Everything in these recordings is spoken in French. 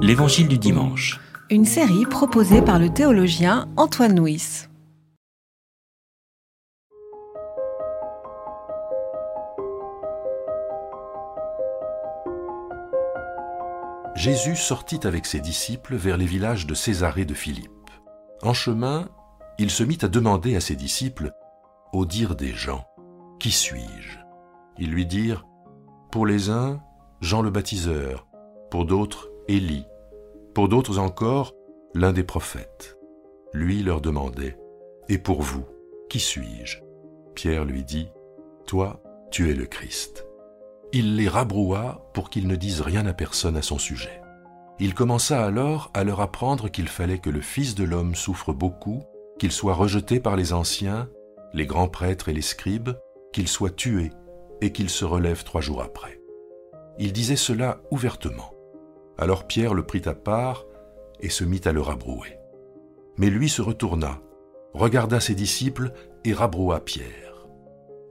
L'Évangile du dimanche. Une série proposée par le théologien Antoine Nuis. Jésus sortit avec ses disciples vers les villages de Césarée de Philippe. En chemin, il se mit à demander à ses disciples, au dire des gens, Qui suis-je? Ils lui dirent, Pour les uns, Jean le baptiseur, pour d'autres, Élie, pour d'autres encore, l'un des prophètes. Lui leur demandait, Et pour vous, qui suis-je? Pierre lui dit, Toi, tu es le Christ. Il les rabroua pour qu'ils ne disent rien à personne à son sujet. Il commença alors à leur apprendre qu'il fallait que le Fils de l'homme souffre beaucoup, qu'il soit rejeté par les anciens, les grands prêtres et les scribes, qu'il soit tué et qu'il se relève trois jours après. Il disait cela ouvertement. Alors Pierre le prit à part et se mit à le rabrouer. Mais lui se retourna, regarda ses disciples et rabroua Pierre.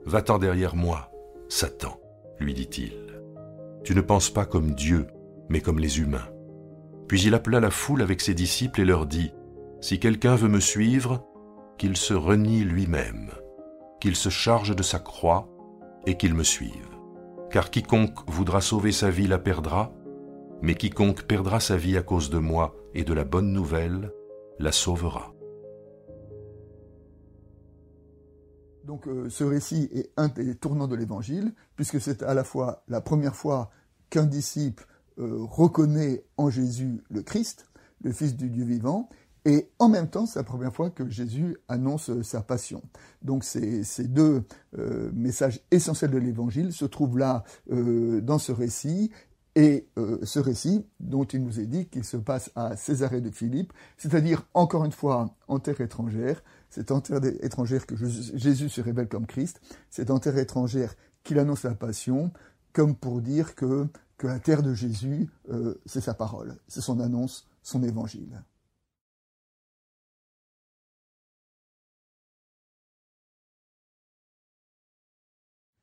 Va-t'en derrière moi, Satan, lui dit-il. Tu ne penses pas comme Dieu, mais comme les humains. Puis il appela la foule avec ses disciples et leur dit, Si quelqu'un veut me suivre, qu'il se renie lui-même, qu'il se charge de sa croix et qu'il me suive. Car quiconque voudra sauver sa vie la perdra, mais quiconque perdra sa vie à cause de moi et de la bonne nouvelle la sauvera. Donc euh, ce récit est un des tournants de l'Évangile, puisque c'est à la fois la première fois qu'un disciple euh, reconnaît en Jésus le Christ, le Fils du Dieu vivant, et en même temps, c'est la première fois que Jésus annonce sa passion. Donc ces, deux euh, messages essentiels de l'Évangile se trouvent là dans ce récit, et ce récit, dont il nous est dit qu'il se passe à Césarée de Philippe, c'est-à-dire encore une fois en terre étrangère, c'est en terre étrangère que Jésus se révèle comme Christ, c'est en terre étrangère qu'il annonce la passion, comme pour dire que, que la terre de Jésus, euh, c'est sa parole, c'est son annonce, son évangile.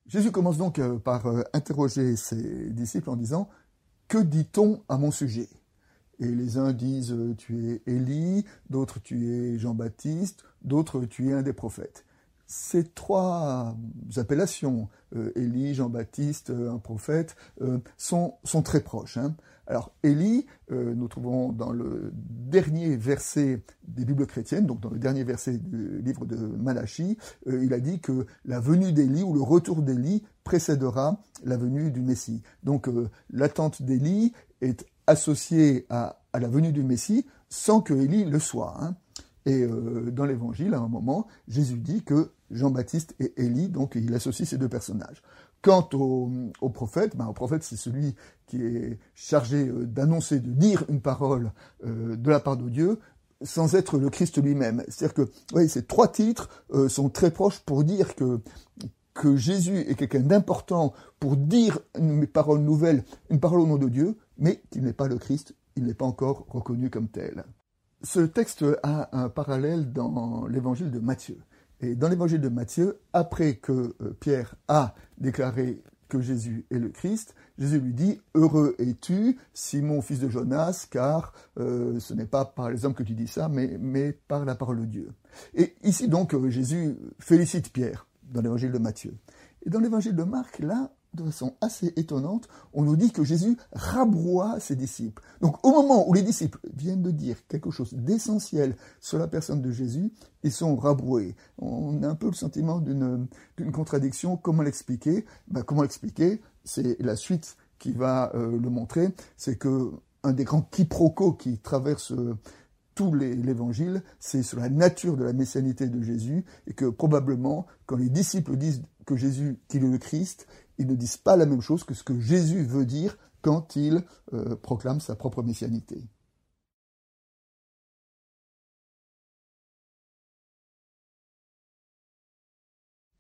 Jésus commence donc euh, par euh, interroger ses disciples en disant Que dit-on à mon sujet? Et les uns disent euh, tu es Élie, d'autres tu es Jean-Baptiste, d'autres tu es un des prophètes. Ces trois appellations, euh, Élie, Jean-Baptiste, euh, un prophète, sont, sont, très proches. Hein. Alors Élie, nous trouvons dans le dernier verset des Bibles chrétiennes, donc dans le dernier verset du livre de Malachie, il a dit que la venue d'Élie ou le retour d'Élie précédera la venue du Messie. Donc l'attente d'Élie est associé à, la venue du Messie sans que Élie le soit. Hein. Et euh, dans l'Évangile, à un moment, Jésus dit que Jean-Baptiste et Élie, donc il associe ces deux personnages. Quant au, prophète, ben, au prophète c'est celui qui est chargé euh, d'annoncer, de dire une parole euh, de la part de Dieu, sans être le Christ lui-même. C'est-à-dire que oui, ces trois titres sont très proches pour dire que, que Jésus est quelqu'un d'important pour dire une parole nouvelle, une parole au nom de Dieu, mais qu'il n'est pas le Christ, il n'est pas encore reconnu comme tel. Ce texte a un parallèle dans l'évangile de Matthieu. Et dans l'évangile de Matthieu, après que euh, Pierre a déclaré que Jésus est le Christ, Jésus lui dit Heureux es-tu, Simon, fils de Jonas, car euh, ce n'est pas par les hommes que tu dis ça, mais, par la parole de Dieu. Et ici donc, euh, Jésus félicite Pierre dans l'évangile de Matthieu. Et dans l'évangile de Marc, là, de façon assez étonnante, on nous dit que Jésus rabroie ses disciples. Donc au moment où les disciples viennent de dire quelque chose d'essentiel sur la personne de Jésus, ils sont rabroués. On a un peu le sentiment d'une contradiction. Comment l'expliquer? Ben, Comment l'expliquer? C'est la suite qui va euh, le montrer. C'est que un des grands quiproquos qui traverse euh, tout l'évangile, c'est sur la nature de la messianité de Jésus, et que probablement, quand les disciples disent que Jésus, qu'il est le Christ, ils ne disent pas la même chose que ce que Jésus veut dire quand il euh, proclame sa propre messianité.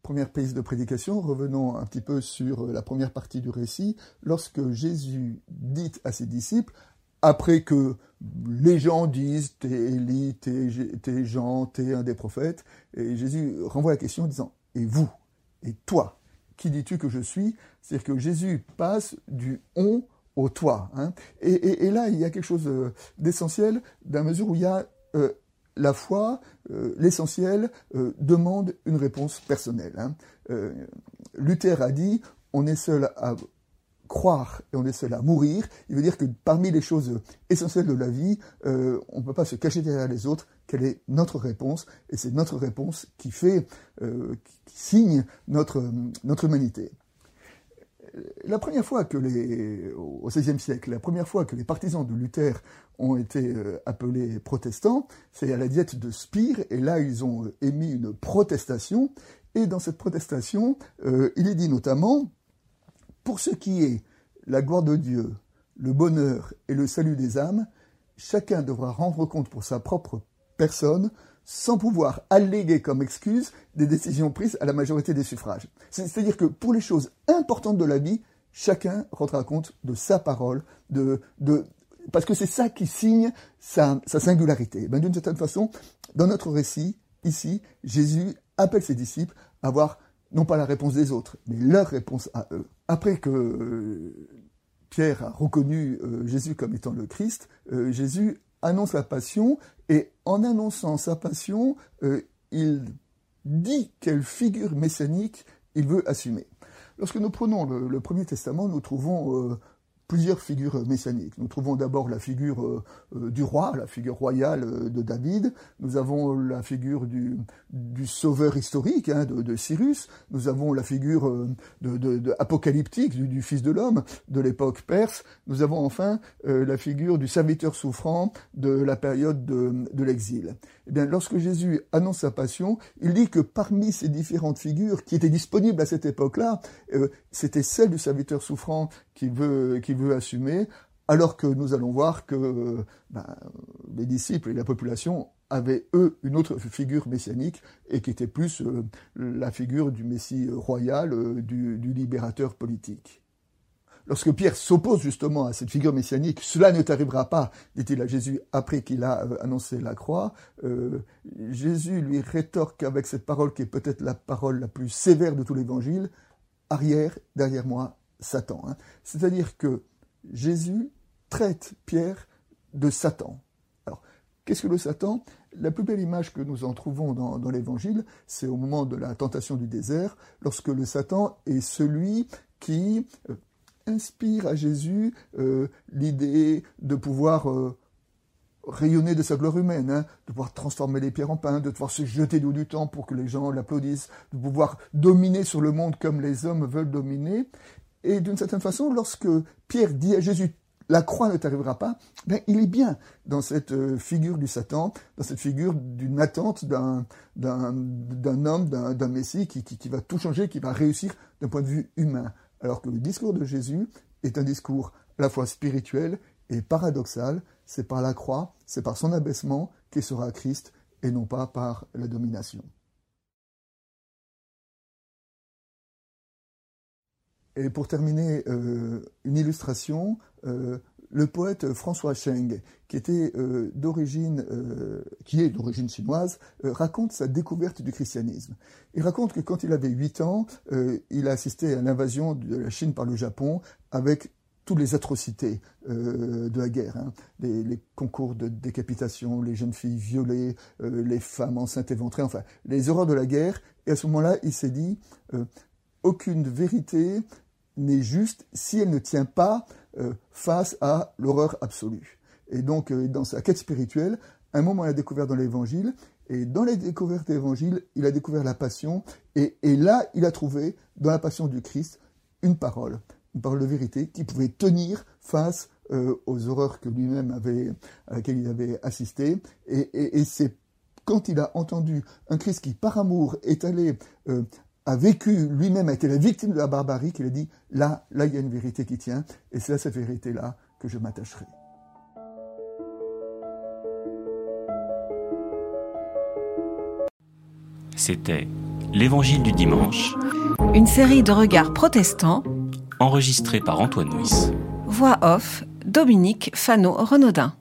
Première prise de prédication, revenons un petit peu sur la première partie du récit. Lorsque Jésus dit à ses disciples, après que les gens disent t'es Élie, t'es Jean, t'es un des prophètes, et Jésus renvoie la question en disant et vous, et toi, qui dis-tu que je suis? C'est-à-dire que Jésus passe du on au toi. Hein. Et, là, il y a quelque chose d'essentiel, dans la mesure où il y a la foi, l'essentiel, demande une réponse personnelle. Hein. Luther a dit, on est seul à croire et on est seul à mourir, il veut dire que parmi les choses essentielles de la vie, euh, on ne peut pas se cacher derrière les autres. Quelle est notre réponse? Et c'est notre réponse qui fait, euh, qui signe notre, notre humanité. La première fois que les, au XVIe siècle, la première fois que les partisans de Luther ont été euh, appelés protestants, c'est à la diète de Spire, et là ils ont émis une protestation, et dans cette protestation, il est dit notamment pour ce qui est la gloire de Dieu, le bonheur et le salut des âmes, chacun devra rendre compte pour sa propre personne sans pouvoir alléguer comme excuse des décisions prises à la majorité des suffrages. C'est-à-dire que pour les choses importantes de la vie, chacun rendra compte de sa parole, parce que c'est ça qui signe sa, singularité. Ben, D'une certaine façon, dans notre récit, ici, Jésus appelle ses disciples à avoir non pas la réponse des autres, mais leur réponse à eux. Après que euh, Pierre a reconnu euh, Jésus comme étant le Christ, euh, Jésus annonce la passion, et en annonçant sa passion, il dit quelle figure messianique il veut assumer. Lorsque nous prenons le, Premier Testament, nous trouvons plusieurs figures messianiques. Nous trouvons d'abord la figure euh, euh, du roi, la figure royale euh, de David. Nous avons la figure du, sauveur historique hein, de, Cyrus. Nous avons la figure apocalyptique du, du, Fils de l'homme de l'époque perse. Nous avons enfin la figure du serviteur souffrant de la période de, l'exil. Eh lorsque Jésus annonce sa passion, il dit que parmi ces différentes figures qui étaient disponibles à cette époque-là, c'était celle du serviteur souffrant qui veut, qui veut assumer, alors que nous allons voir que ben, les disciples et la population avaient, eux, une autre figure messianique, et qui était plus euh, la figure du Messie royal, euh, du, libérateur politique. Lorsque Pierre s'oppose justement à cette figure messianique, cela ne t'arrivera pas, dit-il à Jésus après qu'il a euh, annoncé la croix. Jésus lui rétorque avec cette parole qui est peut-être la parole la plus sévère de tout l'évangile, arrière, derrière moi, Satan. Hein. C'est-à-dire que Jésus traite Pierre de Satan. Alors, qu'est-ce que le Satan? La plus belle image que nous en trouvons dans, l'Évangile, c'est au moment de la tentation du désert, lorsque le Satan est celui qui euh, inspire à Jésus euh, l'idée de pouvoir euh, rayonner de sa gloire humaine, hein, de pouvoir transformer les pierres en pain, de pouvoir se jeter du du temps pour que les gens l'applaudissent, de pouvoir dominer sur le monde comme les hommes veulent dominer. Et d'une certaine façon, lorsque Pierre dit à Jésus, la croix ne t'arrivera pas, ben, il est bien dans cette euh, figure du Satan, dans cette figure d'une attente d'un, homme, d'un, Messie qui, va tout changer, qui va réussir d'un point de vue humain. Alors que le discours de Jésus est un discours à la fois spirituel et paradoxal. C'est par la croix, c'est par son abaissement qu'il sera Christ et non pas par la domination. Et pour terminer, euh, une illustration, euh, le poète François Cheng, qui était euh, qui est d'origine chinoise, raconte sa découverte du christianisme. Il raconte que quand il avait 8 ans, il a assisté à l'invasion de la Chine par le Japon avec toutes les atrocités de la guerre, hein. les, concours de décapitation, les jeunes filles violées, les femmes enceintes éventrées, enfin les horreurs de la guerre. Et à ce moment-là, il s'est dit aucune vérité n'est juste si elle ne tient pas euh, face à l'horreur absolue. Et donc, euh, dans sa quête spirituelle, un moment, il a découvert dans l'Évangile, et dans les découvertes de il a découvert la passion, et, là, il a trouvé, dans la passion du Christ, une parole, une parole de vérité qui pouvait tenir face euh, aux horreurs que lui-même avait, à laquelle il avait assisté. Et, c'est quand il a entendu un Christ qui, par amour, est allé a vécu lui-même, a été la victime de la barbarie, qu'il a dit, là, là, il y a une vérité qui tient, et c'est à cette vérité-là que je m'attacherai. C'était L'Évangile du dimanche. Une série de regards protestants. Enregistrée par Antoine Nuis. Voix off, Dominique Fano-Renaudin.